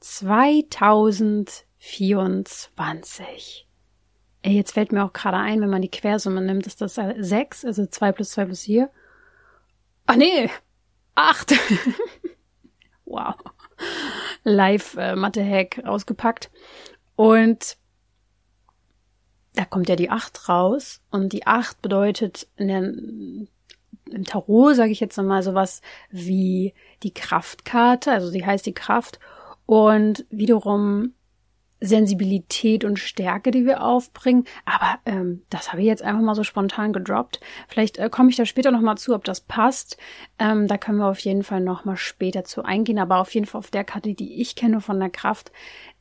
2024. Ey, jetzt fällt mir auch gerade ein, wenn man die Quersumme nimmt, ist das 6, also 2 plus 2 plus 4. Ach nee, 8. wow. Live äh, Mathe-Hack rausgepackt. Und da kommt ja die 8 raus. Und die 8 bedeutet in der, im Tarot, sage ich jetzt nochmal, sowas wie die Kraftkarte, also sie heißt die Kraft und wiederum Sensibilität und Stärke, die wir aufbringen. Aber ähm, das habe ich jetzt einfach mal so spontan gedroppt. Vielleicht äh, komme ich da später nochmal zu, ob das passt. Ähm, da können wir auf jeden Fall nochmal später zu eingehen. Aber auf jeden Fall auf der Karte, die ich kenne von der Kraft,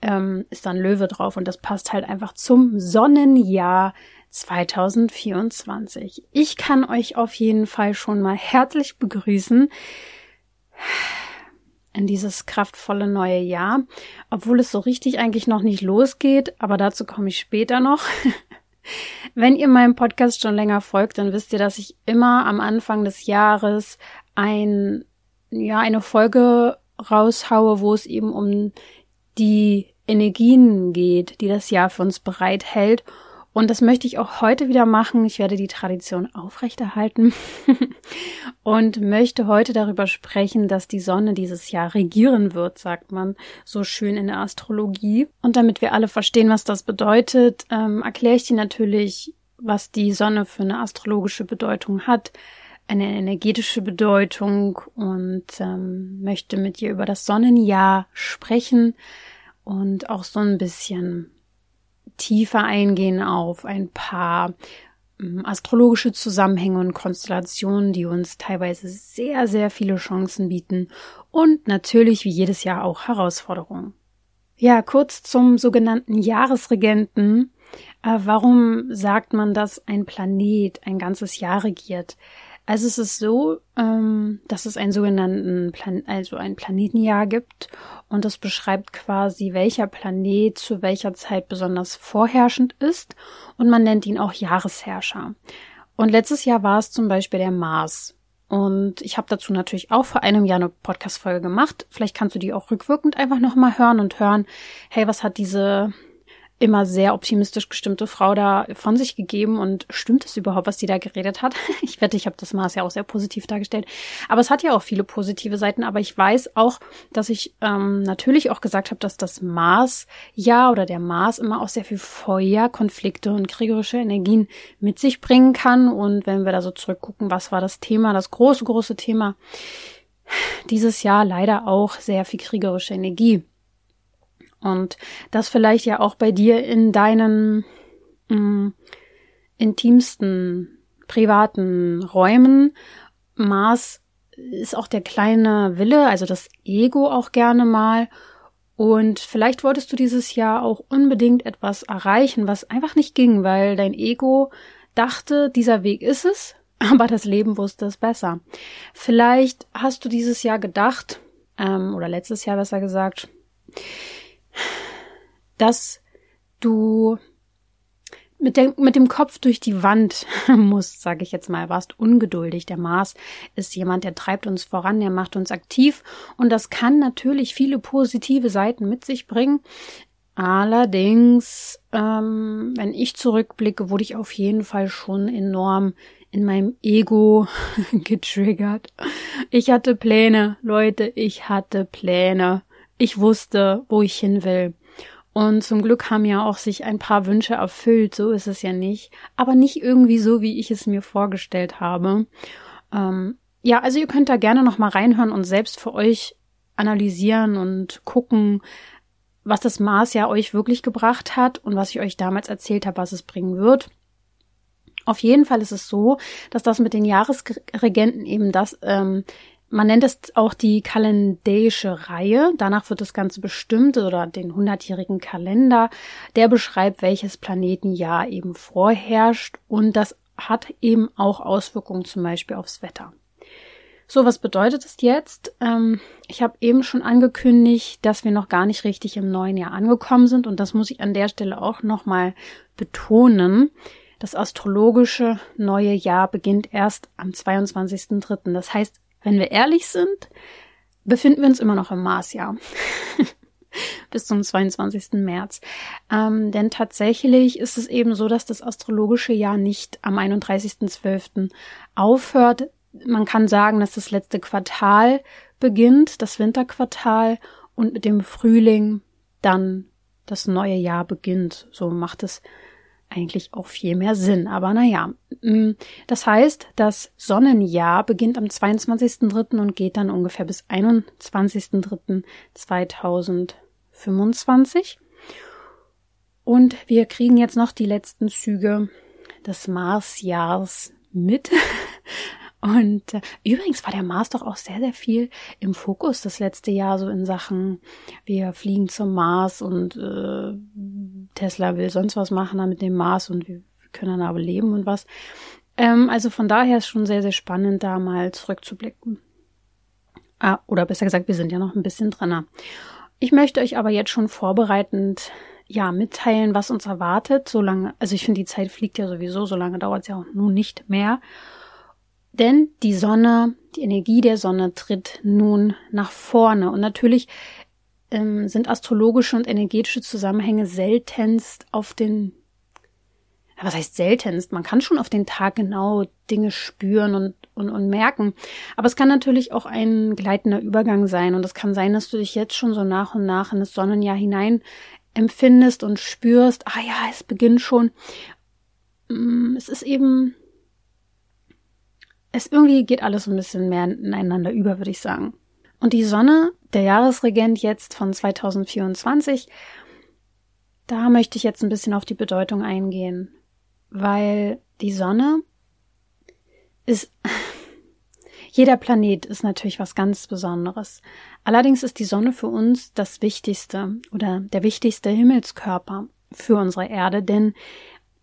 ähm, ist dann Löwe drauf. Und das passt halt einfach zum Sonnenjahr 2024. Ich kann euch auf jeden Fall schon mal herzlich begrüßen in dieses kraftvolle neue Jahr, obwohl es so richtig eigentlich noch nicht losgeht, aber dazu komme ich später noch. Wenn ihr meinem Podcast schon länger folgt, dann wisst ihr, dass ich immer am Anfang des Jahres ein, ja, eine Folge raushaue, wo es eben um die Energien geht, die das Jahr für uns bereithält und das möchte ich auch heute wieder machen. Ich werde die Tradition aufrechterhalten und möchte heute darüber sprechen, dass die Sonne dieses Jahr regieren wird, sagt man so schön in der Astrologie. Und damit wir alle verstehen, was das bedeutet, ähm, erkläre ich dir natürlich, was die Sonne für eine astrologische Bedeutung hat, eine energetische Bedeutung und ähm, möchte mit dir über das Sonnenjahr sprechen und auch so ein bisschen tiefer eingehen auf ein paar ähm, astrologische Zusammenhänge und Konstellationen, die uns teilweise sehr, sehr viele Chancen bieten und natürlich wie jedes Jahr auch Herausforderungen. Ja, kurz zum sogenannten Jahresregenten. Äh, warum sagt man, dass ein Planet ein ganzes Jahr regiert? Also es ist so, ähm, dass es einen sogenannten Plan also ein Planetenjahr gibt und das beschreibt quasi, welcher Planet zu welcher Zeit besonders vorherrschend ist und man nennt ihn auch Jahresherrscher. Und letztes Jahr war es zum Beispiel der Mars. Und ich habe dazu natürlich auch vor einem Jahr eine Podcast-Folge gemacht. Vielleicht kannst du die auch rückwirkend einfach nochmal hören und hören, hey, was hat diese immer sehr optimistisch gestimmte Frau da von sich gegeben und stimmt es überhaupt, was die da geredet hat? Ich wette, ich habe das Mars ja auch sehr positiv dargestellt. Aber es hat ja auch viele positive Seiten. Aber ich weiß auch, dass ich ähm, natürlich auch gesagt habe, dass das Mars ja oder der Mars immer auch sehr viel Feuer, Konflikte und kriegerische Energien mit sich bringen kann. Und wenn wir da so zurückgucken, was war das Thema, das große, große Thema dieses Jahr leider auch sehr viel kriegerische Energie. Und das vielleicht ja auch bei dir in deinen mh, mm, intimsten, privaten Räumen. Mars ist auch der kleine Wille, also das Ego auch gerne mal. Und vielleicht wolltest du dieses Jahr auch unbedingt etwas erreichen, was einfach nicht ging, weil dein Ego dachte, dieser Weg ist es, aber das Leben wusste es besser. Vielleicht hast du dieses Jahr gedacht, ähm, oder letztes Jahr besser gesagt, dass du mit, der, mit dem Kopf durch die Wand musst, sage ich jetzt mal, warst ungeduldig. Der Mars ist jemand, der treibt uns voran, der macht uns aktiv und das kann natürlich viele positive Seiten mit sich bringen. Allerdings, ähm, wenn ich zurückblicke, wurde ich auf jeden Fall schon enorm in meinem Ego getriggert. Ich hatte Pläne, Leute, ich hatte Pläne. Ich wusste, wo ich hin will. Und zum Glück haben ja auch sich ein paar Wünsche erfüllt, so ist es ja nicht. Aber nicht irgendwie so, wie ich es mir vorgestellt habe. Ähm, ja, also ihr könnt da gerne nochmal reinhören und selbst für euch analysieren und gucken, was das Mars ja euch wirklich gebracht hat und was ich euch damals erzählt habe, was es bringen wird. Auf jeden Fall ist es so, dass das mit den Jahresregenten eben das ähm, man nennt es auch die kalendäische Reihe. Danach wird das Ganze bestimmt oder den hundertjährigen Kalender. Der beschreibt, welches Planetenjahr eben vorherrscht und das hat eben auch Auswirkungen zum Beispiel aufs Wetter. So, was bedeutet es jetzt? Ähm, ich habe eben schon angekündigt, dass wir noch gar nicht richtig im neuen Jahr angekommen sind und das muss ich an der Stelle auch nochmal betonen. Das astrologische neue Jahr beginnt erst am 22.03. Das heißt, wenn wir ehrlich sind, befinden wir uns immer noch im Marsjahr. bis zum 22. März. Ähm, denn tatsächlich ist es eben so, dass das astrologische Jahr nicht am 31.12. aufhört. Man kann sagen, dass das letzte Quartal beginnt, das Winterquartal, und mit dem Frühling dann das neue Jahr beginnt. So macht es eigentlich auch viel mehr Sinn. Aber naja, mm, das heißt, das Sonnenjahr beginnt am 22.03. und geht dann ungefähr bis 21.03.2025. Und wir kriegen jetzt noch die letzten Züge des Marsjahrs mit. Und äh, übrigens war der Mars doch auch sehr, sehr viel im Fokus das letzte Jahr, so in Sachen, wir fliegen zum Mars und äh, Tesla will sonst was machen mit dem Mars und wir können dann aber leben und was. Ähm, also von daher ist schon sehr, sehr spannend, da mal zurückzublicken. Ah, oder besser gesagt, wir sind ja noch ein bisschen drin. Ich möchte euch aber jetzt schon vorbereitend ja mitteilen, was uns erwartet. Solange, also ich finde, die Zeit fliegt ja sowieso, so lange dauert es ja auch nun nicht mehr. Denn die Sonne, die Energie der Sonne tritt nun nach vorne. Und natürlich ähm, sind astrologische und energetische Zusammenhänge seltenst auf den, was heißt seltenst? Man kann schon auf den Tag genau Dinge spüren und, und, und merken. Aber es kann natürlich auch ein gleitender Übergang sein. Und es kann sein, dass du dich jetzt schon so nach und nach in das Sonnenjahr hinein empfindest und spürst, ah ja, es beginnt schon. Mm, es ist eben es irgendwie geht alles ein bisschen mehr ineinander über, würde ich sagen. Und die Sonne, der Jahresregent jetzt von 2024, da möchte ich jetzt ein bisschen auf die Bedeutung eingehen, weil die Sonne ist, jeder Planet ist natürlich was ganz Besonderes. Allerdings ist die Sonne für uns das Wichtigste oder der wichtigste Himmelskörper für unsere Erde, denn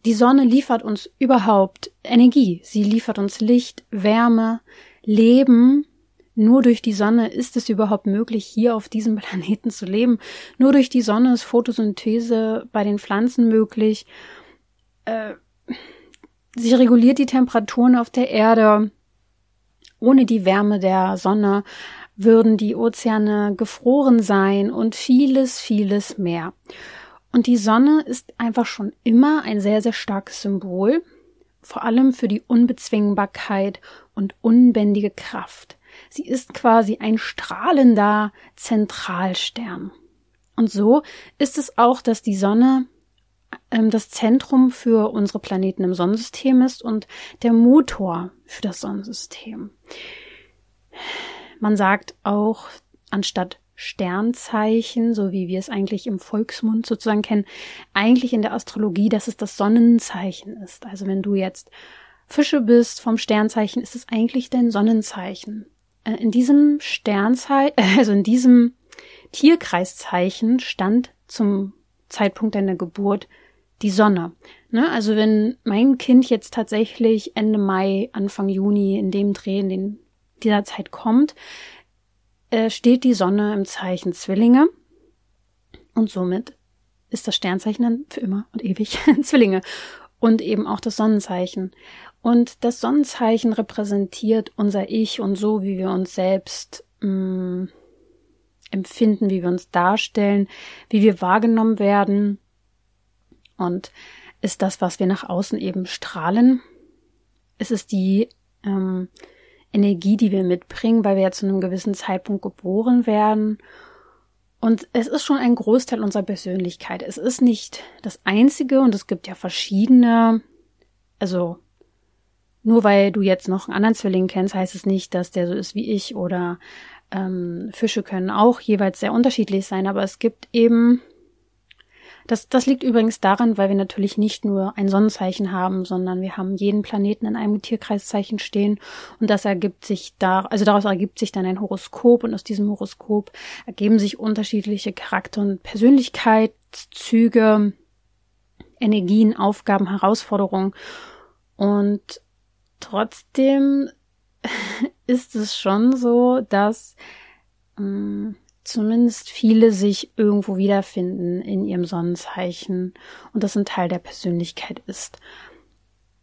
die Sonne liefert uns überhaupt Energie. Sie liefert uns Licht, Wärme, Leben. Nur durch die Sonne ist es überhaupt möglich, hier auf diesem Planeten zu leben. Nur durch die Sonne ist Photosynthese bei den Pflanzen möglich. Äh, sie reguliert die Temperaturen auf der Erde. Ohne die Wärme der Sonne würden die Ozeane gefroren sein und vieles, vieles mehr. Und die Sonne ist einfach schon immer ein sehr, sehr starkes Symbol, vor allem für die Unbezwingbarkeit und unbändige Kraft. Sie ist quasi ein strahlender Zentralstern. Und so ist es auch, dass die Sonne ähm, das Zentrum für unsere Planeten im Sonnensystem ist und der Motor für das Sonnensystem. Man sagt auch, anstatt Sternzeichen, so wie wir es eigentlich im Volksmund sozusagen kennen, eigentlich in der Astrologie, dass es das Sonnenzeichen ist. Also wenn du jetzt Fische bist vom Sternzeichen, ist es eigentlich dein Sonnenzeichen. Äh, in diesem Sternzeichen, also in diesem Tierkreiszeichen stand zum Zeitpunkt deiner Geburt die Sonne. Ne? Also wenn mein Kind jetzt tatsächlich Ende Mai, Anfang Juni in dem Dreh, in den dieser Zeit kommt, äh, steht die Sonne im Zeichen Zwillinge und somit ist das Sternzeichen dann für immer und ewig Zwillinge und eben auch das Sonnenzeichen. Und das Sonnenzeichen repräsentiert unser Ich und so, wie wir uns selbst mh, mm, empfinden, wie wir uns darstellen, wie wir wahrgenommen werden und ist das, was wir nach außen eben strahlen. Es ist die ähm, Energie, die wir mitbringen, weil wir ja zu einem gewissen Zeitpunkt geboren werden. Und es ist schon ein Großteil unserer Persönlichkeit. Es ist nicht das einzige und es gibt ja verschiedene, also nur weil du jetzt noch einen anderen Zwilling kennst, heißt es nicht, dass der so ist wie ich oder ähm, Fische können auch jeweils sehr unterschiedlich sein, aber es gibt eben Das, das liegt übrigens daran, weil wir natürlich nicht nur ein Sonnenzeichen haben, sondern wir haben jeden Planeten in einem Tierkreiszeichen stehen. Und das ergibt sich da, also daraus ergibt sich dann ein Horoskop. Und aus diesem Horoskop ergeben sich unterschiedliche Charakter- und Persönlichkeitszüge, Energien, Aufgaben, Herausforderungen. Und trotzdem ist es schon so, dass ähm, zumindest viele sich irgendwo wiederfinden in ihrem Sonnenzeichen und das ein Teil der Persönlichkeit ist.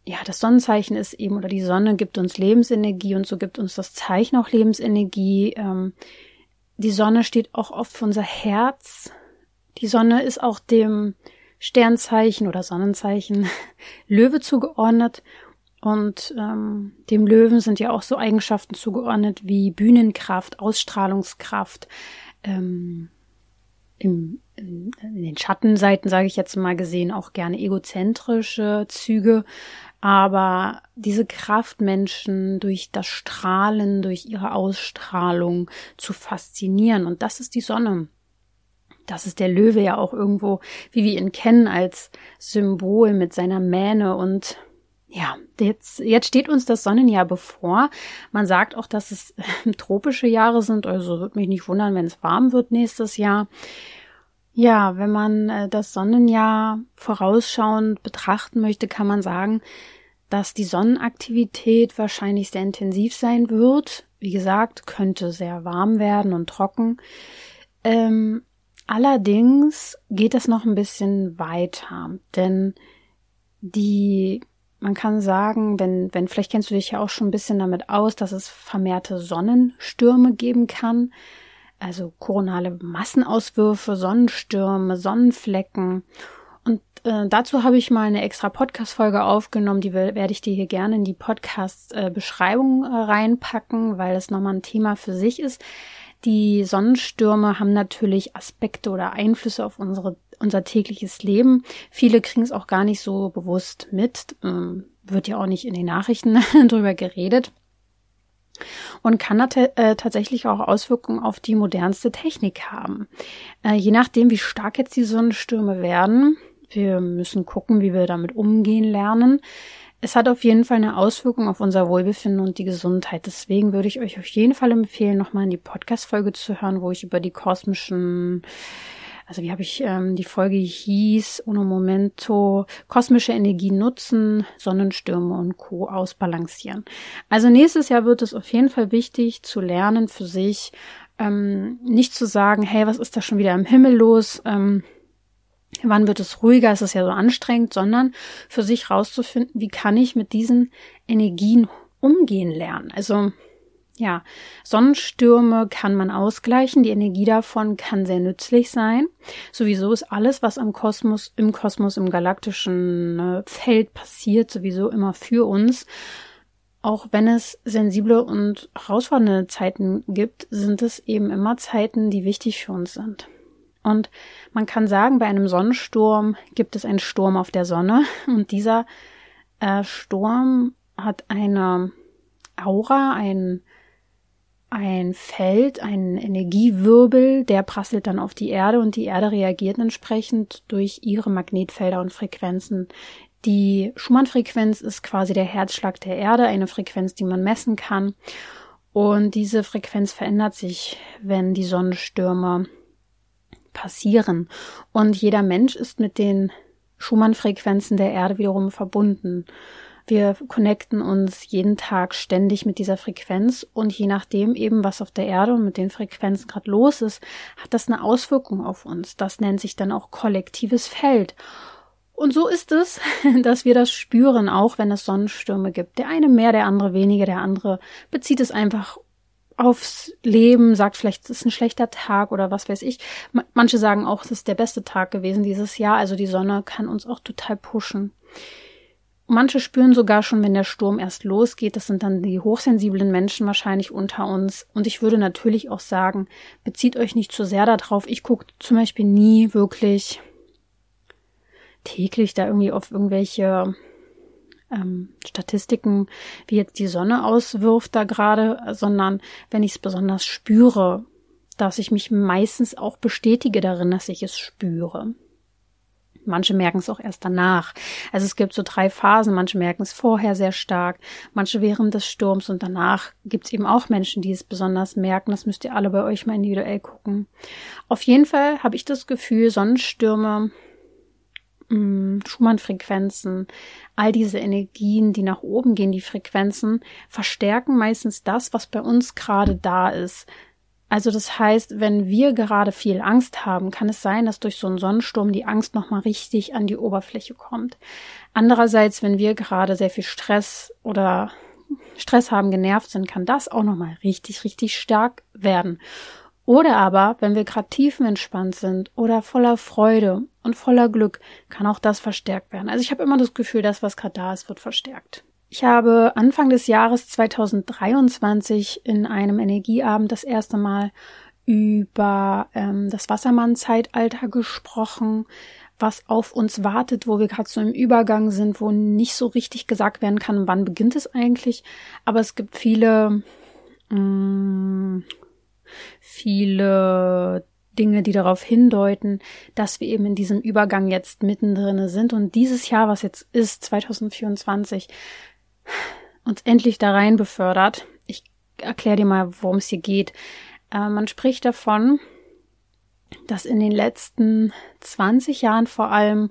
Ja, das Sonnenzeichen ist eben, oder die Sonne gibt uns Lebensenergie und so gibt uns das Zeichen auch Lebensenergie. Ähm, die Sonne steht auch oft für unser Herz. Die Sonne ist auch dem Sternzeichen oder Sonnenzeichen Löwe zugeordnet. Und ähm, dem Löwen sind ja auch so Eigenschaften zugeordnet wie Bühnenkraft, Ausstrahlungskraft, ähm, im, in, in den Schattenseiten, sage ich jetzt mal gesehen, auch gerne egozentrische Züge. Aber diese Kraft, Menschen durch das Strahlen, durch ihre Ausstrahlung zu faszinieren. Und das ist die Sonne. Das ist der Löwe ja auch irgendwo, wie wir ihn kennen, als Symbol mit seiner Mähne und ja, jetzt, jetzt steht uns das Sonnenjahr bevor. Man sagt auch, dass es tropische Jahre sind, also würde mich nicht wundern, wenn es warm wird nächstes Jahr. Ja, wenn man äh, das Sonnenjahr vorausschauend betrachten möchte, kann man sagen, dass die Sonnenaktivität wahrscheinlich sehr intensiv sein wird. Wie gesagt, könnte sehr warm werden und trocken. Ähm, allerdings geht es noch ein bisschen weiter, denn die man kann sagen, wenn, wenn, vielleicht kennst du dich ja auch schon ein bisschen damit aus, dass es vermehrte Sonnenstürme geben kann. Also koronale Massenauswürfe, Sonnenstürme, Sonnenflecken. Und äh, dazu habe ich mal eine extra Podcast-Folge aufgenommen, die werde ich dir hier gerne in die Podcast-Beschreibung äh, reinpacken, weil das nochmal ein Thema für sich ist. Die Sonnenstürme haben natürlich Aspekte oder Einflüsse auf unsere, unser tägliches Leben. Viele kriegen es auch gar nicht so bewusst mit. Ähm, wird ja auch nicht in den Nachrichten drüber geredet. Und kann äh, tatsächlich auch Auswirkungen auf die modernste Technik haben. Äh, je nachdem, wie stark jetzt die Sonnenstürme werden, wir müssen gucken, wie wir damit umgehen lernen, es hat auf jeden Fall eine Auswirkung auf unser Wohlbefinden und die Gesundheit. Deswegen würde ich euch auf jeden Fall empfehlen, nochmal in die Podcast-Folge zu hören, wo ich über die kosmischen, also wie habe ich, ähm, die Folge hieß, Uno Momento, kosmische Energie nutzen, Sonnenstürme und Co. ausbalancieren. Also nächstes Jahr wird es auf jeden Fall wichtig zu lernen für sich, ähm, nicht zu sagen, hey, was ist da schon wieder im Himmel los? Ähm, wann wird es ruhiger, ist es ja so anstrengend, sondern für sich rauszufinden, wie kann ich mit diesen Energien umgehen lernen. Also ja, Sonnenstürme kann man ausgleichen, die Energie davon kann sehr nützlich sein. Sowieso ist alles, was im Kosmos, im Kosmos, im galaktischen äh, Feld passiert, sowieso immer für uns. Auch wenn es sensible und herausfordernde Zeiten gibt, sind es eben immer Zeiten, die wichtig für uns sind. Und man kann sagen, bei einem Sonnensturm gibt es einen Sturm auf der Sonne und dieser äh, Sturm hat eine Aura, ein, ein Feld, ein Energiewirbel, der prasselt dann auf die Erde und die Erde reagiert entsprechend durch ihre Magnetfelder und Frequenzen. Die Schumann-Frequenz ist quasi der Herzschlag der Erde, eine Frequenz, die man messen kann. Und diese Frequenz verändert sich, wenn die Sonnenstürme passieren. Und jeder Mensch ist mit den Schumann-Frequenzen der Erde wiederum verbunden. Wir connecten uns jeden Tag ständig mit dieser Frequenz und je nachdem eben, was auf der Erde und mit den Frequenzen gerade los ist, hat das eine Auswirkung auf uns. Das nennt sich dann auch kollektives Feld. Und so ist es, dass wir das spüren, auch wenn es Sonnenstürme gibt. Der eine mehr, der andere weniger, der andere bezieht es einfach aufs Leben, sagt vielleicht, es ist ein schlechter Tag oder was weiß ich. Manche sagen auch, es ist der beste Tag gewesen dieses Jahr. Also die Sonne kann uns auch total pushen. Manche spüren sogar schon, wenn der Sturm erst losgeht. Das sind dann die hochsensiblen Menschen wahrscheinlich unter uns. Und ich würde natürlich auch sagen, bezieht euch nicht zu sehr darauf. Ich gucke zum Beispiel nie wirklich täglich da irgendwie auf irgendwelche ähm, Statistiken, wie jetzt die Sonne auswirft da gerade, sondern wenn ich es besonders spüre, dass ich mich meistens auch bestätige darin, dass ich es spüre. Manche merken es auch erst danach. Also es gibt so drei Phasen. Manche merken es vorher sehr stark, manche während des Sturms und danach gibt es eben auch Menschen, die es besonders merken. Das müsst ihr alle bei euch mal individuell gucken. Auf jeden Fall habe ich das Gefühl, Sonnenstürme Mm, Schumann-Frequenzen, all diese Energien, die nach oben gehen, die Frequenzen, verstärken meistens das, was bei uns gerade da ist. Also das heißt, wenn wir gerade viel Angst haben, kann es sein, dass durch so einen Sonnensturm die Angst nochmal richtig an die Oberfläche kommt. Andererseits, wenn wir gerade sehr viel Stress oder Stress haben, genervt sind, kann das auch nochmal richtig, richtig stark werden. Oder aber, wenn wir gerade tiefenentspannt sind oder voller Freude und voller Glück, kann auch das verstärkt werden. Also ich habe immer das Gefühl, das, was gerade da ist, wird verstärkt. Ich habe Anfang des Jahres 2023 in einem Energieabend das erste Mal über ähm, das Wassermann-Zeitalter gesprochen, was auf uns wartet, wo wir gerade so im Übergang sind, wo nicht so richtig gesagt werden kann, wann beginnt es eigentlich. Aber es gibt viele mh, mm, viele Dinge, die darauf hindeuten, dass wir eben in diesem Übergang jetzt mittendrin sind und dieses Jahr, was jetzt ist, 2024, uns endlich da rein befördert. Ich erkläre dir mal, worum es hier geht. Äh, man spricht davon, dass in den letzten 20 Jahren vor allem,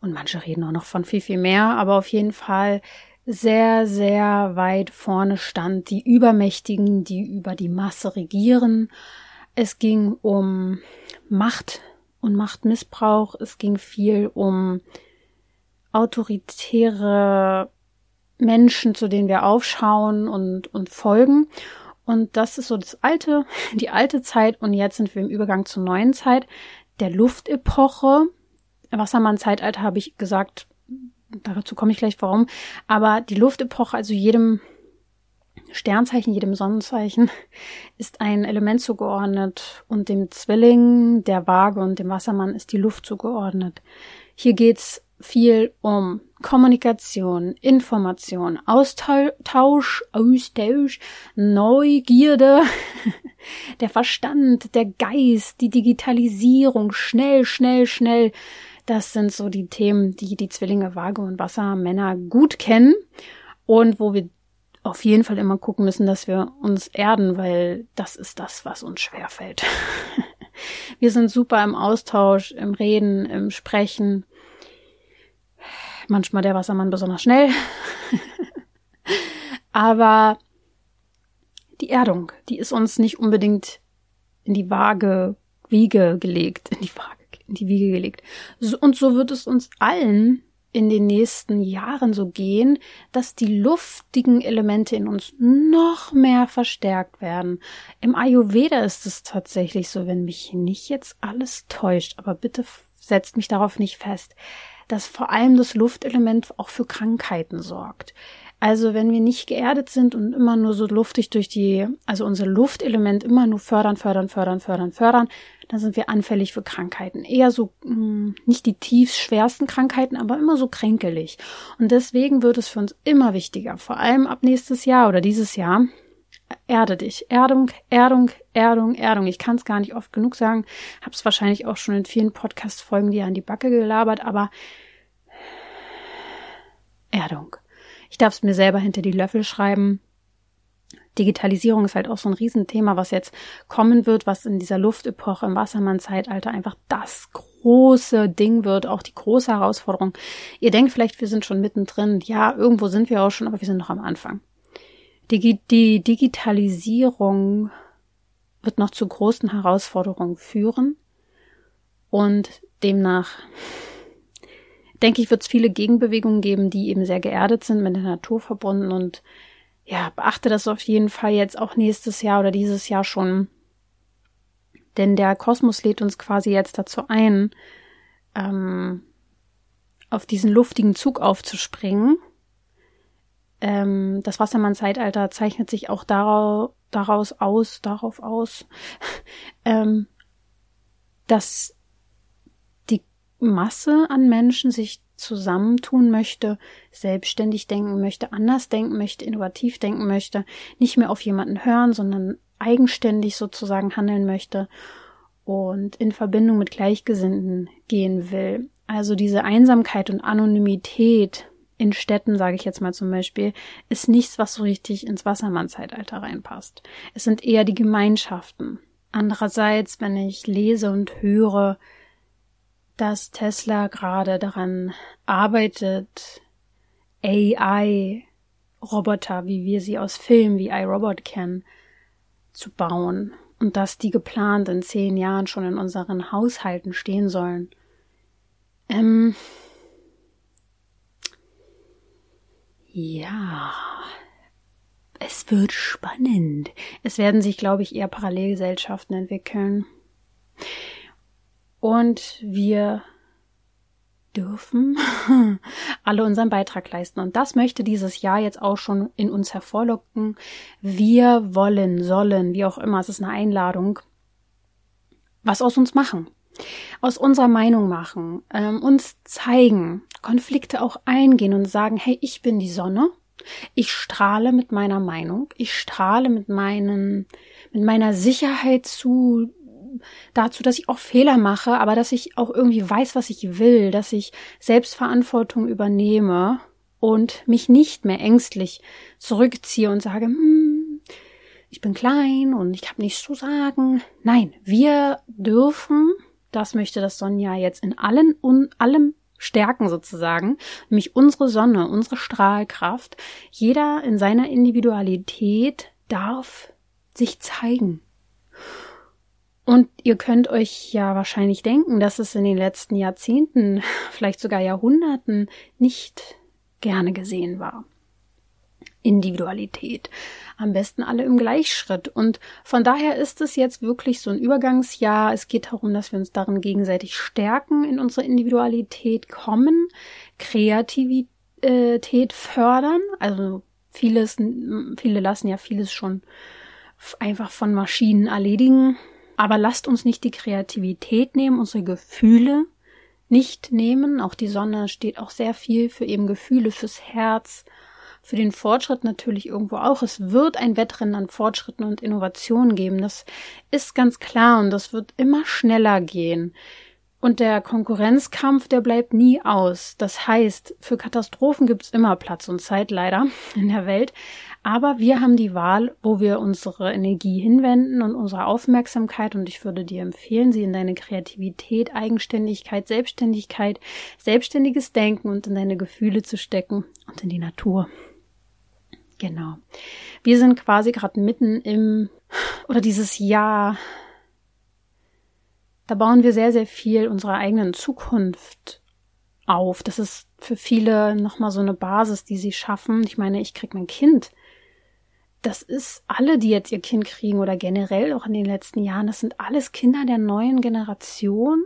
und manche reden auch noch von viel, viel mehr, aber auf jeden Fall sehr, sehr weit vorne stand, die Übermächtigen, die über die Masse regieren. Es ging um Macht und Machtmissbrauch. Es ging viel um autoritäre Menschen, zu denen wir aufschauen und, und folgen. Und das ist so das alte, die alte Zeit. Und jetzt sind wir im Übergang zur neuen Zeit, der Luftepoche. Wassermann-Zeitalter habe ich gesagt, dazu komme ich gleich warum. Aber die Luftepoche, also jedem Sternzeichen, jedem Sonnenzeichen, ist ein Element zugeordnet und dem Zwilling, der Waage und dem Wassermann ist die Luft zugeordnet. Hier geht's viel um Kommunikation, Information, Austausch, Austausch, Neugierde, der Verstand, der Geist, die Digitalisierung, schnell, schnell, schnell, das sind so die Themen, die die Zwillinge Waage und Wassermänner gut kennen und wo wir auf jeden Fall immer gucken müssen, dass wir uns erden, weil das ist das, was uns schwerfällt. wir sind super im Austausch, im Reden, im Sprechen. Manchmal der Wassermann besonders schnell. Aber die Erdung, die ist uns nicht unbedingt in die Waage, Wiege gelegt, in die Waage in die Wiege gelegt. Und so wird es uns allen in den nächsten Jahren so gehen, dass die luftigen Elemente in uns noch mehr verstärkt werden. Im Ayurveda ist es tatsächlich so, wenn mich nicht jetzt alles täuscht, aber bitte setzt mich darauf nicht fest, dass vor allem das Luftelement auch für Krankheiten sorgt. Also wenn wir nicht geerdet sind und immer nur so luftig durch die, also unser Luftelement immer nur fördern, fördern, fördern, fördern, fördern, dann sind wir anfällig für Krankheiten. Eher so, mh, hm, nicht die tiefst schwersten Krankheiten, aber immer so kränkelig. Und deswegen wird es für uns immer wichtiger, vor allem ab nächstes Jahr oder dieses Jahr, erde dich. Erdung, Erdung, Erdung, Erdung. Ich kann es gar nicht oft genug sagen. Hab's wahrscheinlich auch schon in vielen Podcast-Folgen dir an die Backe gelabert, aber Erdung. Ich darf es mir selber hinter die Löffel schreiben. Digitalisierung ist halt auch so ein Riesenthema, was jetzt kommen wird, was in dieser Luftepoche im Wassermann-Zeitalter einfach das große Ding wird, auch die große Herausforderung. Ihr denkt vielleicht, wir sind schon mittendrin. Ja, irgendwo sind wir auch schon, aber wir sind noch am Anfang. Die, die Digitalisierung wird noch zu großen Herausforderungen führen und demnach denke ich, wird es viele Gegenbewegungen geben, die eben sehr geerdet sind, mit der Natur verbunden und ja, beachte das auf jeden Fall jetzt auch nächstes Jahr oder dieses Jahr schon. Denn der Kosmos lädt uns quasi jetzt dazu ein, ähm, auf diesen luftigen Zug aufzuspringen. Ähm, das Wassermann-Zeitalter zeichnet sich auch daraus, daraus aus, darauf aus, ähm, dass Masse an Menschen sich zusammentun möchte, selbstständig denken möchte, anders denken möchte, innovativ denken möchte, nicht mehr auf jemanden hören, sondern eigenständig sozusagen handeln möchte und in Verbindung mit Gleichgesinnten gehen will. Also diese Einsamkeit und Anonymität in Städten, sage ich jetzt mal zum Beispiel, ist nichts, was so richtig ins Wassermann-Zeitalter reinpasst. Es sind eher die Gemeinschaften. Andererseits, wenn ich lese und höre, dass Tesla gerade daran arbeitet, AI Roboter, wie wir sie aus Filmen wie iRobot kennen, zu bauen und dass die geplant in zehn Jahren schon in unseren Haushalten stehen sollen. Ähm, ja, es wird spannend. Es werden sich, glaube ich, eher Parallelgesellschaften entwickeln. Und wir dürfen alle unseren Beitrag leisten. Und das möchte dieses Jahr jetzt auch schon in uns hervorlocken. Wir wollen, sollen, wie auch immer, es ist eine Einladung, was aus uns machen. Aus unserer Meinung machen, ähm, uns zeigen, Konflikte auch eingehen und sagen, hey, ich bin die Sonne, ich strahle mit meiner Meinung, ich strahle mit meinen, mit meiner Sicherheit zu, dazu, dass ich auch Fehler mache, aber dass ich auch irgendwie weiß, was ich will, dass ich Selbstverantwortung übernehme und mich nicht mehr ängstlich zurückziehe und sage, hm, ich bin klein und ich habe nichts zu sagen. Nein, wir dürfen, das möchte das Sonja jetzt in allen und allem stärken sozusagen, nämlich unsere Sonne, unsere Strahlkraft. Jeder in seiner Individualität darf sich zeigen. Und ihr könnt euch ja wahrscheinlich denken, dass es in den letzten Jahrzehnten, vielleicht sogar Jahrhunderten nicht gerne gesehen war. Individualität. Am besten alle im Gleichschritt. Und von daher ist es jetzt wirklich so ein Übergangsjahr. Es geht darum, dass wir uns darin gegenseitig stärken, in unsere Individualität kommen, Kreativität fördern. Also vieles, viele lassen ja vieles schon einfach von Maschinen erledigen. Aber lasst uns nicht die Kreativität nehmen, unsere Gefühle nicht nehmen. Auch die Sonne steht auch sehr viel für eben Gefühle, fürs Herz, für den Fortschritt natürlich irgendwo auch. Es wird ein Wettrennen an Fortschritten und Innovationen geben. Das ist ganz klar und das wird immer schneller gehen. Und der Konkurrenzkampf, der bleibt nie aus. Das heißt, für Katastrophen gibt's immer Platz und Zeit leider in der Welt. Aber wir haben die Wahl, wo wir unsere Energie hinwenden und unsere Aufmerksamkeit. Und ich würde dir empfehlen, sie in deine Kreativität, Eigenständigkeit, Selbstständigkeit, selbstständiges Denken und in deine Gefühle zu stecken und in die Natur. Genau. Wir sind quasi gerade mitten im, oder dieses Jahr da bauen wir sehr, sehr viel unserer eigenen Zukunft auf. Das ist für viele nochmal so eine Basis, die sie schaffen. Ich meine, ich krieg mein Kind. Das ist alle, die jetzt ihr Kind kriegen oder generell auch in den letzten Jahren, das sind alles Kinder der neuen Generation.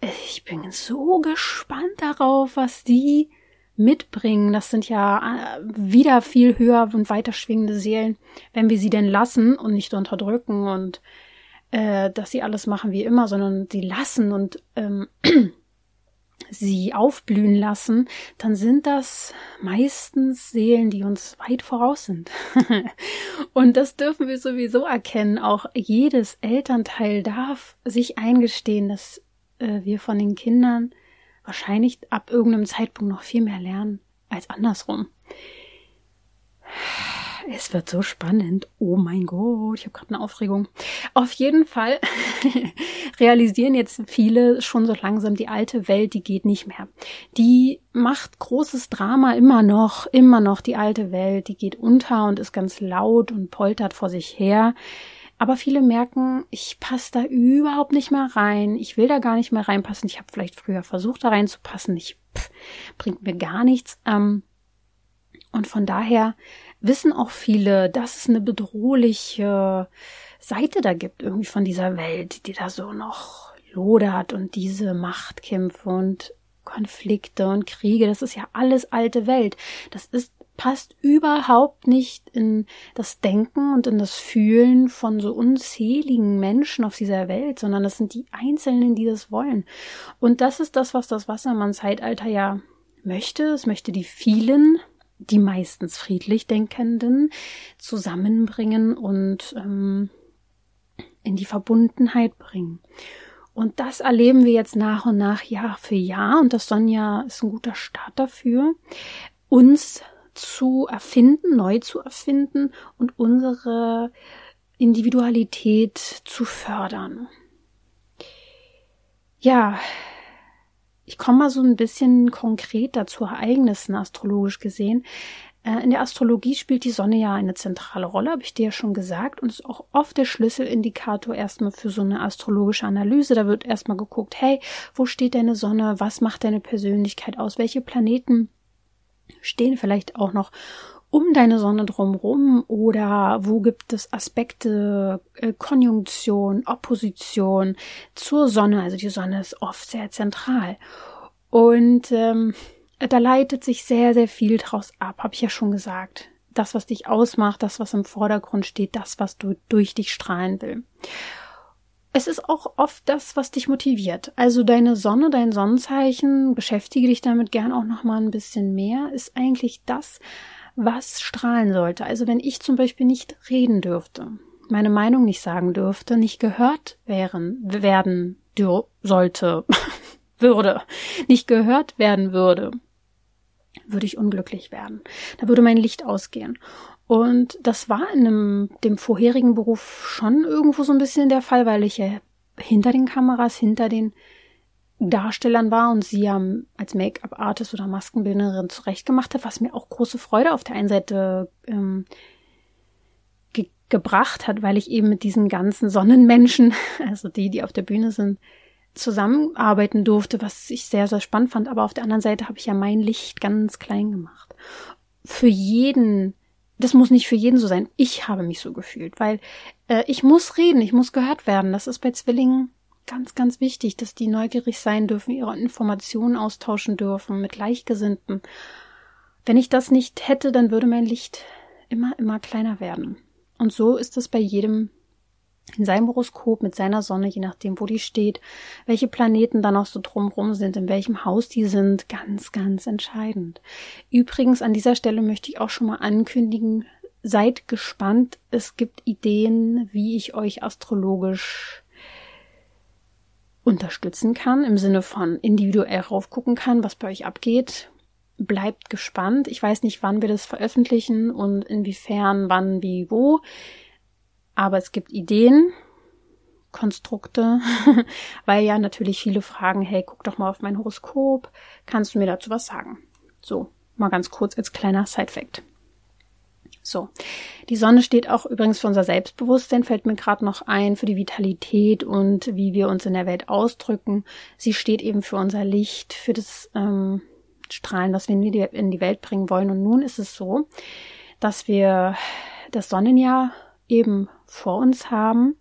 Ich bin so gespannt darauf, was die mitbringen. Das sind ja äh, wieder viel höher und weiter schwingende Seelen, wenn wir sie denn lassen und nicht unterdrücken und äh, dass sie alles machen wie immer, sondern sie lassen und ähm, sie aufblühen lassen, dann sind das meistens Seelen, die uns weit voraus sind. und das dürfen wir sowieso erkennen. Auch jedes Elternteil darf sich eingestehen, dass äh, wir von den Kindern wahrscheinlich ab irgendeinem Zeitpunkt noch viel mehr lernen als andersrum. Es wird so spannend. Oh mein Gott, ich habe gerade eine Aufregung. Auf jeden Fall realisieren jetzt viele schon so langsam, die alte Welt, die geht nicht mehr. Die macht großes Drama immer noch, immer noch die alte Welt, die geht unter und ist ganz laut und poltert vor sich her. Aber viele merken, ich passe da überhaupt nicht mehr rein. Ich will da gar nicht mehr reinpassen. Ich habe vielleicht früher versucht, da reinzupassen. Ich pff, bringt mir gar nichts. Ähm, und von daher wissen auch viele, dass es eine bedrohliche Seite da gibt, irgendwie von dieser Welt, die da so noch lodert und diese Machtkämpfe und Konflikte und Kriege, das ist ja alles alte Welt. Das ist passt überhaupt nicht in das Denken und in das Fühlen von so unzähligen Menschen auf dieser Welt, sondern das sind die Einzelnen, die das wollen. Und das ist das, was das Wassermann-Zeitalter ja möchte. Es möchte die vielen die meistens friedlich Denkenden zusammenbringen und ähm, in die Verbundenheit bringen. Und das erleben wir jetzt nach und nach Jahr für Jahr. Und das Sonja ist ein guter Start dafür, uns zu erfinden, neu zu erfinden und unsere Individualität zu fördern. Ja, ich komme mal so ein bisschen konkreter zu Ereignissen astrologisch gesehen. Äh, in der Astrologie spielt die Sonne ja eine zentrale Rolle, habe ich dir ja schon gesagt, und ist auch oft der Schlüsselindikator erstmal für so eine astrologische Analyse. Da wird erstmal geguckt, hey, wo steht deine Sonne? Was macht deine Persönlichkeit aus? Welche Planeten stehen vielleicht auch noch um deine Sonne drumherum oder wo gibt es Aspekte, äh, Konjunktion, Opposition zur Sonne. Also die Sonne ist oft sehr zentral. Und ähm, da leitet sich sehr, sehr viel draus ab, habe ich ja schon gesagt. Das, was dich ausmacht, das, was im Vordergrund steht, das, was du durch dich strahlen will. Es ist auch oft das, was dich motiviert. Also deine Sonne, dein Sonnenzeichen, beschäftige dich damit gern auch noch mal ein bisschen mehr, ist eigentlich das, was strahlen sollte. Also wenn ich zum Beispiel nicht reden dürfte, meine Meinung nicht sagen dürfte, nicht gehört wären, werden sollte, würde, nicht gehört werden würde, würde ich unglücklich werden. Da würde mein Licht ausgehen. Und das war in einem, dem vorherigen Beruf schon irgendwo so ein bisschen der Fall, weil ich ja hinter den Kameras, hinter den Darstellern war und sie ja als Make-up-Artist oder Maskenbildnerin zurechtgemacht hat, was mir auch große Freude auf der einen Seite ähm, ge gebracht hat, weil ich eben mit diesen ganzen Sonnenmenschen, also die, die auf der Bühne sind, zusammenarbeiten durfte, was ich sehr, sehr spannend fand. Aber auf der anderen Seite habe ich ja mein Licht ganz klein gemacht. Für jeden, das muss nicht für jeden so sein. Ich habe mich so gefühlt, weil äh, ich muss reden, ich muss gehört werden. Das ist bei Zwillingen ganz, ganz wichtig, dass die neugierig sein dürfen, ihre Informationen austauschen dürfen mit Gleichgesinnten. Wenn ich das nicht hätte, dann würde mein Licht immer, immer kleiner werden. Und so ist es bei jedem in seinem Horoskop mit seiner Sonne, je nachdem, wo die steht, welche Planeten da noch so drumrum sind, in welchem Haus die sind, ganz, ganz entscheidend. Übrigens, an dieser Stelle möchte ich auch schon mal ankündigen, seid gespannt. Es gibt Ideen, wie ich euch astrologisch unterstützen kann, im Sinne von individuell raufgucken kann, was bei euch abgeht. Bleibt gespannt. Ich weiß nicht, wann wir das veröffentlichen und inwiefern, wann, wie, wo. Aber es gibt Ideen, Konstrukte, weil ja natürlich viele fragen, hey, guck doch mal auf mein Horoskop, kannst du mir dazu was sagen? So, mal ganz kurz als kleiner Side-Fact. So, die Sonne steht auch übrigens für unser Selbstbewusstsein, fällt mir gerade noch ein, für die Vitalität und wie wir uns in der Welt ausdrücken. Sie steht eben für unser Licht, für das ähm, Strahlen, was wir in die Welt bringen wollen. Und nun ist es so, dass wir das Sonnenjahr eben vor uns haben.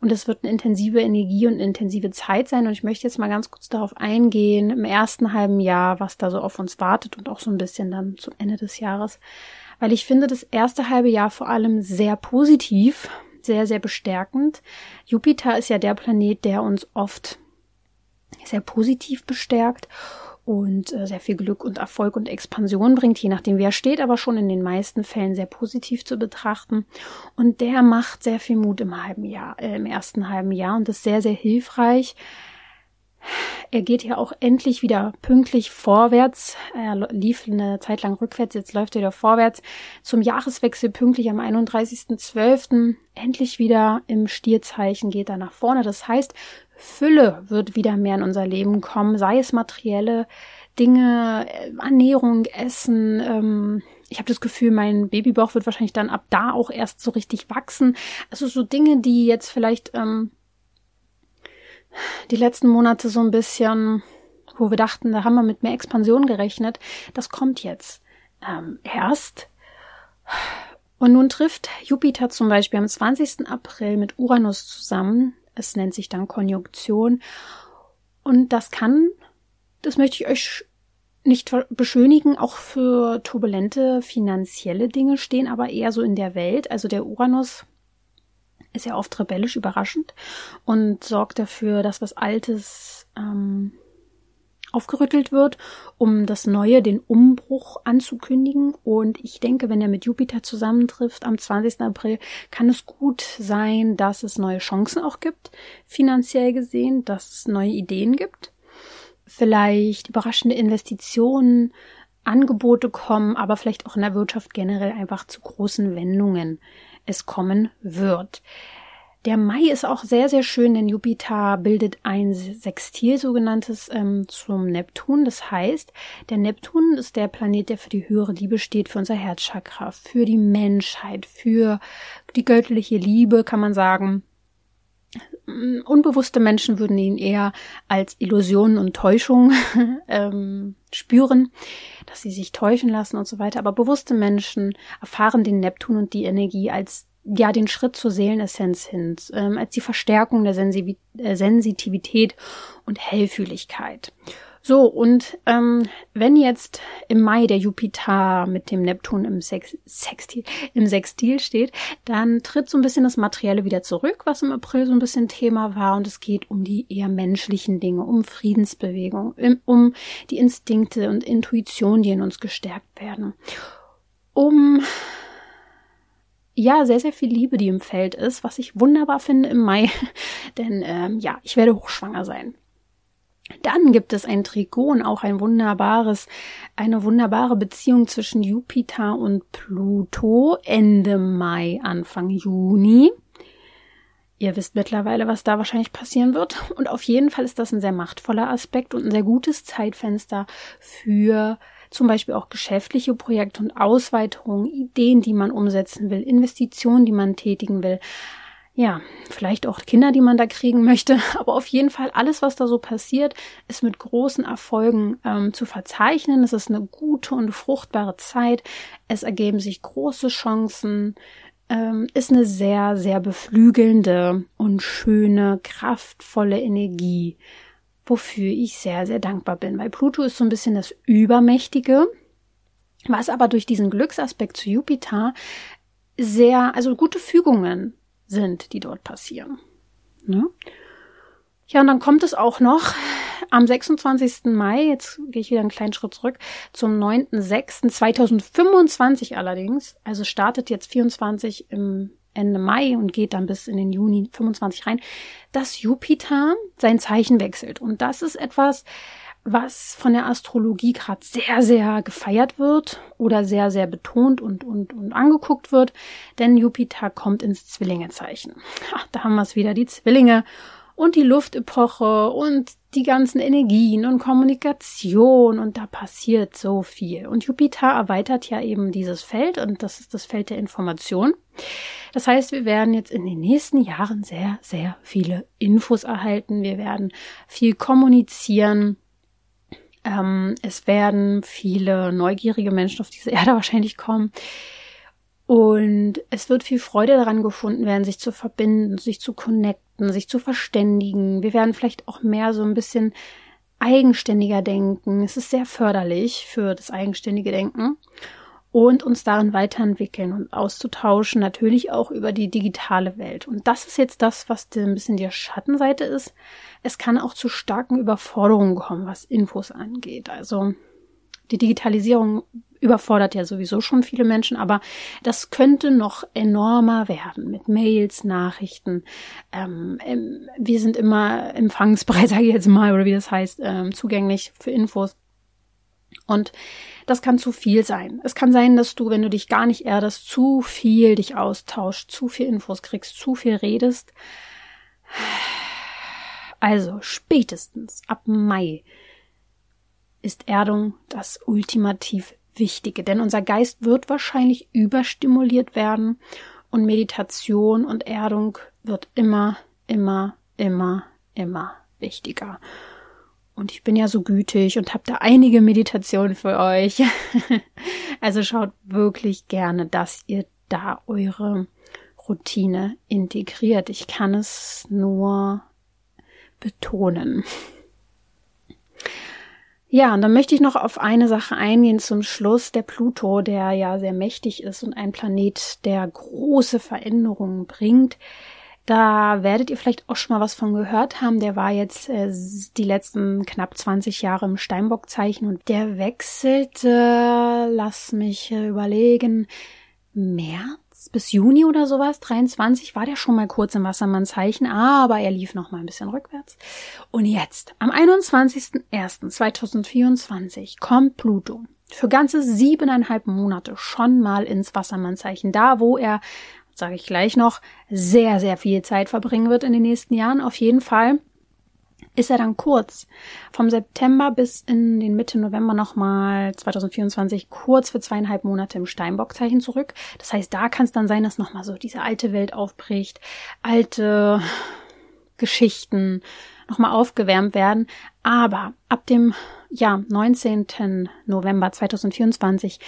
Und es wird eine intensive Energie und eine intensive Zeit sein. Und ich möchte jetzt mal ganz kurz darauf eingehen, im ersten halben Jahr, was da so auf uns wartet und auch so ein bisschen dann zum Ende des Jahres. Weil ich finde das erste halbe Jahr vor allem sehr positiv, sehr, sehr bestärkend. Jupiter ist ja der Planet, der uns oft sehr positiv bestärkt und äh, sehr viel Glück und Erfolg und Expansion bringt, je nachdem wer steht, aber schon in den meisten Fällen sehr positiv zu betrachten. Und der macht sehr viel Mut im halben Jahr, äh, im ersten halben Jahr und ist sehr, sehr hilfreich. Er geht ja auch endlich wieder pünktlich vorwärts. Er lief eine Zeit lang rückwärts, jetzt läuft er wieder vorwärts. Zum Jahreswechsel pünktlich am 31.12. endlich wieder im Stierzeichen geht er nach vorne. Das heißt, Fülle wird wieder mehr in unser Leben kommen, sei es materielle Dinge, äh, Ernährung, Essen. Ähm, ich habe das Gefühl, mein Babybauch wird wahrscheinlich dann ab da auch erst so richtig wachsen. Also so Dinge, die jetzt vielleicht ähm, die letzten Monate so ein bisschen, wo wir dachten, da haben wir mit mehr Expansion gerechnet, das kommt jetzt ähm, erst. Und nun trifft Jupiter zum Beispiel am 20. April mit Uranus zusammen. Es nennt sich dann Konjunktion. Und das kann, das möchte ich euch nicht beschönigen, auch für turbulente finanzielle Dinge stehen, aber eher so in der Welt. Also der Uranus ist ja oft rebellisch überraschend und sorgt dafür, dass was Altes ähm, aufgerüttelt wird, um das Neue, den Umbruch anzukündigen. Und ich denke, wenn er mit Jupiter zusammentrifft am 20. April, kann es gut sein, dass es neue Chancen auch gibt, finanziell gesehen, dass es neue Ideen gibt. Vielleicht überraschende Investitionen, Angebote kommen, aber vielleicht auch in der Wirtschaft generell einfach zu großen Wendungen es kommen wird. Der Mai ist auch sehr, sehr schön, denn Jupiter bildet ein Sextil, sogenanntes, ähm, zum Neptun. Das heißt, der Neptun ist der Planet, der für die höhere Liebe steht, für unser Herzchakra, für die Menschheit, für die göttliche Liebe, kann man sagen. Unbewusste Menschen würden ihn eher als Illusion und Täuschung ähm, spüren, dass sie sich täuschen lassen und so weiter. Aber bewusste Menschen erfahren den Neptun und die Energie als ja den Schritt zur Seelenessenz hin, ähm, als die Verstärkung der Sensiv äh, Sensitivität und Hellfühligkeit. So, und ähm, wenn jetzt im Mai der Jupiter mit dem Neptun im, Sex Sextil, im Sextil steht, dann tritt so ein bisschen das Materielle wieder zurück, was im April so ein bisschen Thema war. Und es geht um die eher menschlichen Dinge, um Friedensbewegung, um die Instinkte und Intuition, die in uns gestärkt werden. Um ja, sehr, sehr viel Liebe, die im Feld ist, was ich wunderbar finde im Mai. Denn ähm, ja, ich werde hochschwanger sein. Dann gibt es ein Trigon, auch ein wunderbares, eine wunderbare Beziehung zwischen Jupiter und Pluto Ende Mai, Anfang Juni. Ihr wisst mittlerweile, was da wahrscheinlich passieren wird. Und auf jeden Fall ist das ein sehr machtvoller Aspekt und ein sehr gutes Zeitfenster für zum Beispiel auch geschäftliche Projekte und Ausweiterungen, Ideen, die man umsetzen will, Investitionen, die man tätigen will. Ja, vielleicht auch Kinder, die man da kriegen möchte, aber auf jeden Fall alles, was da so passiert, ist mit großen Erfolgen ähm, zu verzeichnen. Es ist eine gute und fruchtbare Zeit. Es ergeben sich große Chancen. Ähm, ist eine sehr, sehr beflügelnde und schöne, kraftvolle Energie wofür ich sehr, sehr dankbar bin, weil Pluto ist so ein bisschen das Übermächtige, was aber durch diesen Glücksaspekt zu Jupiter sehr, also gute Fügungen sind, die dort passieren. Ne? Ja, und dann kommt es auch noch am 26. Mai, jetzt gehe ich wieder einen kleinen Schritt zurück, zum 9.6.2025 allerdings, also startet jetzt 24 im Ende Mai und geht dann bis in den Juni 25 rein, dass Jupiter sein Zeichen wechselt. Und das ist etwas, was von der Astrologie gerade sehr, sehr gefeiert wird oder sehr, sehr betont und, und, und angeguckt wird, denn Jupiter kommt ins Zwillingezeichen. Da haben wir es wieder, die Zwillinge und die Luftepoche und die ganzen Energien und Kommunikation und da passiert so viel. Und Jupiter erweitert ja eben dieses Feld und das ist das Feld der Information. Das heißt, wir werden jetzt in den nächsten Jahren sehr, sehr viele Infos erhalten. Wir werden viel kommunizieren. Ähm, es werden viele neugierige Menschen auf diese Erde wahrscheinlich kommen. Und es wird viel Freude daran gefunden werden, sich zu verbinden, sich zu connecten, sich zu verständigen. Wir werden vielleicht auch mehr so ein bisschen eigenständiger denken. Es ist sehr förderlich für das eigenständige Denken und uns darin weiterentwickeln und auszutauschen, natürlich auch über die digitale Welt. Und das ist jetzt das, was ein bisschen die Schattenseite ist. Es kann auch zu starken Überforderungen kommen, was Infos angeht. Also die Digitalisierung überfordert ja sowieso schon viele Menschen, aber das könnte noch enormer werden mit Mails, Nachrichten. Ähm, ähm, wir sind immer empfangsbereit, sage ich jetzt mal, oder wie das heißt, ähm, zugänglich für Infos. Und das kann zu viel sein. Es kann sein, dass du, wenn du dich gar nicht erdest, zu viel dich austauscht, zu viel Infos kriegst, zu viel redest. Also spätestens ab Mai ist Erdung das ultimativ Wichtige, denn unser Geist wird wahrscheinlich überstimuliert werden und Meditation und Erdung wird immer, immer, immer, immer wichtiger. Und ich bin ja so gütig und habe da einige Meditationen für euch. also schaut wirklich gerne, dass ihr da eure Routine integriert. Ich kann es nur betonen. Ja, und dann möchte ich noch auf eine Sache eingehen zum Schluss. Der Pluto, der ja sehr mächtig ist und ein Planet, der große Veränderungen bringt. Da werdet ihr vielleicht auch schon mal was von gehört haben. Der war jetzt äh, die letzten knapp 20 Jahre im Steinbockzeichen und der wechselte, lass mich äh, überlegen, März bis Juni oder sowas, 23, war der schon mal kurz im Wassermannzeichen, aber er lief noch mal ein bisschen rückwärts. Und jetzt, am 21.01.2024 kommt Pluto für ganze siebeneinhalb Monate schon mal ins Wassermannzeichen, da wo er sage ich gleich noch, sehr, sehr viel Zeit verbringen wird in den nächsten Jahren. Auf jeden Fall ist er dann kurz vom September bis in den Mitte November nochmal 2024 kurz für zweieinhalb Monate im Steinbockzeichen zurück. Das heißt, da kann es dann sein, dass nochmal so diese alte Welt aufbricht, alte Geschichten nochmal aufgewärmt werden. Aber ab dem ja, 19. November 2024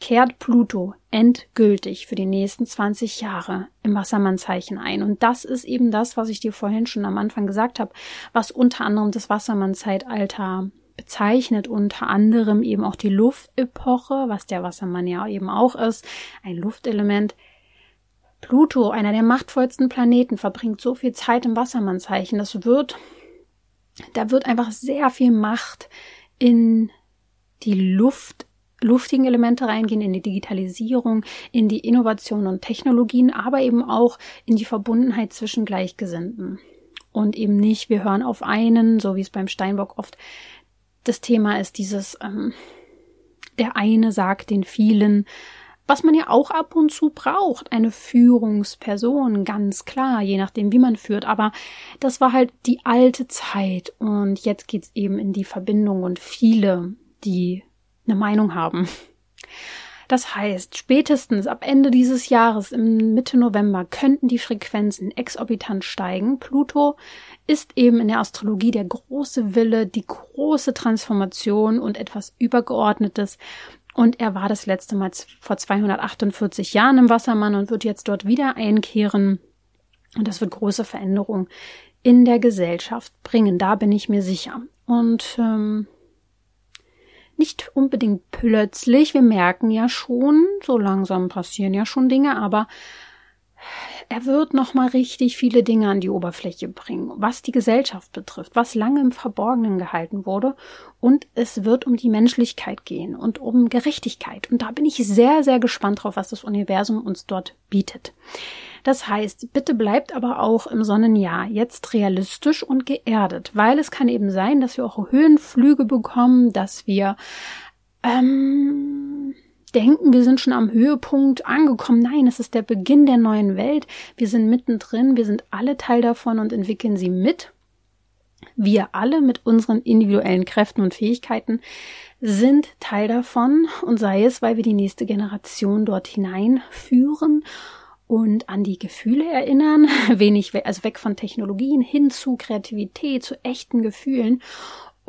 kehrt Pluto endgültig für die nächsten 20 Jahre im Wassermannzeichen ein. Und das ist eben das, was ich dir vorhin schon am Anfang gesagt habe, was unter anderem das Wassermannzeitalter bezeichnet, unter anderem eben auch die Luftepoche, was der Wassermann ja eben auch ist, ein Luftelement. Pluto, einer der machtvollsten Planeten, verbringt so viel Zeit im Wassermannzeichen. Das wird, da wird einfach sehr viel Macht in die Luft luftigen Elemente reingehen, in die Digitalisierung, in die Innovation und Technologien, aber eben auch in die Verbundenheit zwischen Gleichgesinnten. Und eben nicht, wir hören auf einen, so wie es beim Steinbock oft das Thema ist, dieses, ähm, der eine sagt den vielen, was man ja auch ab und zu braucht, eine Führungsperson, ganz klar, je nachdem, wie man führt. Aber das war halt die alte Zeit und jetzt geht's eben in die Verbindung und viele, die eine Meinung haben. Das heißt, spätestens ab Ende dieses Jahres, im Mitte November, könnten die Frequenzen exorbitant steigen. Pluto ist eben in der Astrologie der große Wille, die große Transformation und etwas Übergeordnetes. Und er war das letzte Mal vor 248 Jahren im Wassermann und wird jetzt dort wieder einkehren. Und das wird große Veränderungen in der Gesellschaft bringen. Da bin ich mir sicher. Und ähm, nicht unbedingt plötzlich. Wir merken ja schon, so langsam passieren ja schon Dinge, aber er wird noch mal richtig viele Dinge an die Oberfläche bringen, was die Gesellschaft betrifft, was lange im Verborgenen gehalten wurde. Und es wird um die Menschlichkeit gehen und um Gerechtigkeit. Und da bin ich sehr, sehr gespannt drauf, was das Universum uns dort bietet. Das heißt, bitte bleibt aber auch im Sonnenjahr jetzt realistisch und geerdet, weil es kann eben sein, dass wir auch Höhenflüge bekommen, dass wir ähm, denken, wir sind schon am Höhepunkt angekommen. Nein, es ist der Beginn der neuen Welt. Wir sind mittendrin, wir sind alle Teil davon und entwickeln sie mit. Wir alle mit unseren individuellen Kräften und Fähigkeiten sind Teil davon und sei es, weil wir die nächste Generation dort hineinführen und an die Gefühle erinnern, wenig, also weg von Technologien hin zu Kreativität, zu echten Gefühlen.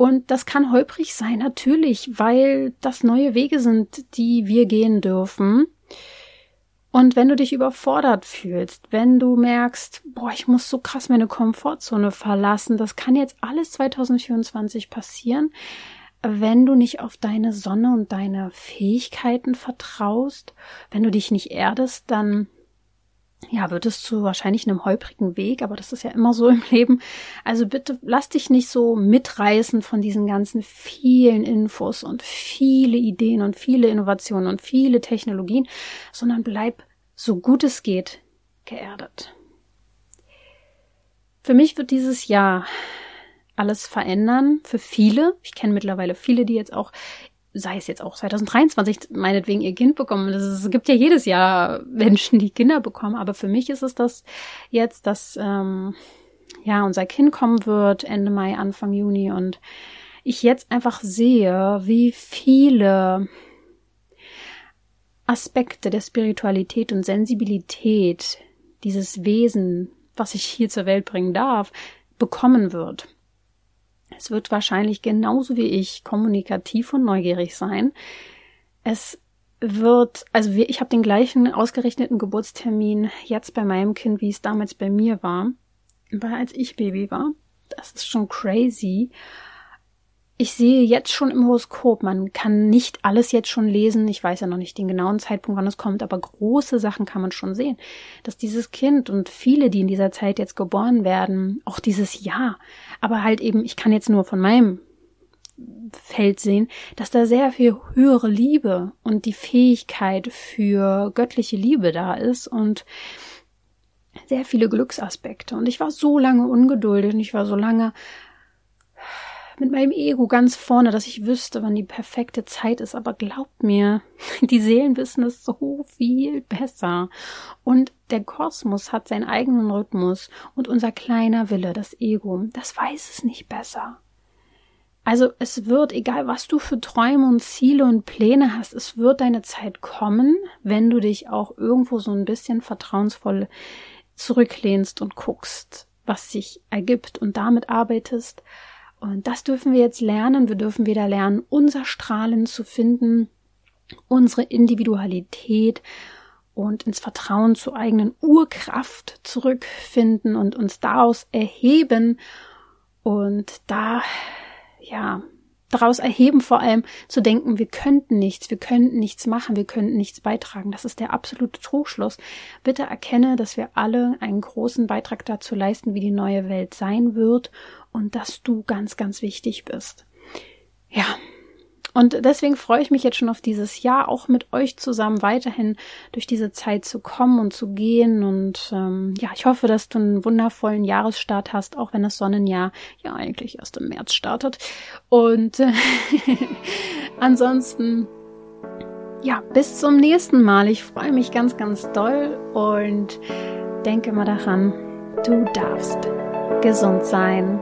Und das kann holprig sein, natürlich, weil das neue Wege sind, die wir gehen dürfen. Und wenn du dich überfordert fühlst, wenn du merkst, boah, ich muss so krass meine Komfortzone verlassen, das kann jetzt alles 2024 passieren, wenn du nicht auf deine Sonne und deine Fähigkeiten vertraust, wenn du dich nicht erdest, dann ja, wird es zu wahrscheinlich einem holprigen Weg, aber das ist ja immer so im Leben. Also bitte lass dich nicht so mitreißen von diesen ganzen vielen Infos und viele Ideen und viele Innovationen und viele Technologien, sondern bleib so gut es geht geerdet. Für mich wird dieses Jahr alles verändern, für viele. Ich kenne mittlerweile viele, die jetzt auch sei es jetzt auch 2023 meinetwegen ihr Kind bekommen. Es gibt ja jedes Jahr Menschen, die Kinder bekommen, aber für mich ist es das jetzt, dass ähm, ja unser Kind kommen wird Ende Mai, Anfang Juni und ich jetzt einfach sehe, wie viele Aspekte der Spiritualität und Sensibilität dieses Wesen, was ich hier zur Welt bringen darf, bekommen wird. Es wird wahrscheinlich genauso wie ich kommunikativ und neugierig sein. Es wird, also ich habe den gleichen ausgerichteten Geburtstermin jetzt bei meinem Kind, wie es damals bei mir war, weil als ich Baby war. Das ist schon crazy. Ich sehe jetzt schon im Horoskop, man kann nicht alles jetzt schon lesen. Ich weiß ja noch nicht den genauen Zeitpunkt, wann es kommt, aber große Sachen kann man schon sehen. Dass dieses Kind und viele, die in dieser Zeit jetzt geboren werden, auch dieses Jahr, aber halt eben, ich kann jetzt nur von meinem Feld sehen, dass da sehr viel höhere Liebe und die Fähigkeit für göttliche Liebe da ist und sehr viele Glücksaspekte. Und ich war so lange ungeduldig und ich war so lange mit meinem Ego ganz vorne, dass ich wüsste, wann die perfekte Zeit ist. Aber glaubt mir, die Seelen wissen es so viel besser. Und der Kosmos hat seinen eigenen Rhythmus und unser kleiner Wille, das Ego, das weiß es nicht besser. Also es wird, egal was du für Träume und Ziele und Pläne hast, es wird deine Zeit kommen, wenn du dich auch irgendwo so ein bisschen vertrauensvoll zurücklehnst und guckst, was sich ergibt und damit arbeitest. Und das dürfen wir jetzt lernen. Wir dürfen wieder lernen, unser Strahlen zu finden, unsere Individualität und ins Vertrauen zur eigenen Urkraft zurückfinden und uns daraus erheben und da, ja, daraus erheben, vor allem zu denken, wir könnten nichts, wir könnten nichts machen, wir könnten nichts beitragen. Das ist der absolute Trugschluss. Bitte erkenne, dass wir alle einen großen Beitrag dazu leisten, wie die neue Welt sein wird und dass du ganz, ganz wichtig bist. Ja, und deswegen freue ich mich jetzt schon auf dieses Jahr, auch mit euch zusammen weiterhin durch diese Zeit zu kommen und zu gehen. Und ähm, ja, ich hoffe, dass du einen wundervollen Jahresstart hast, auch wenn das Sonnenjahr ja eigentlich erst im März startet. Und äh, ansonsten, ja, bis zum nächsten Mal. Ich freue mich ganz, ganz doll und denke mal daran, du darfst gesund sein.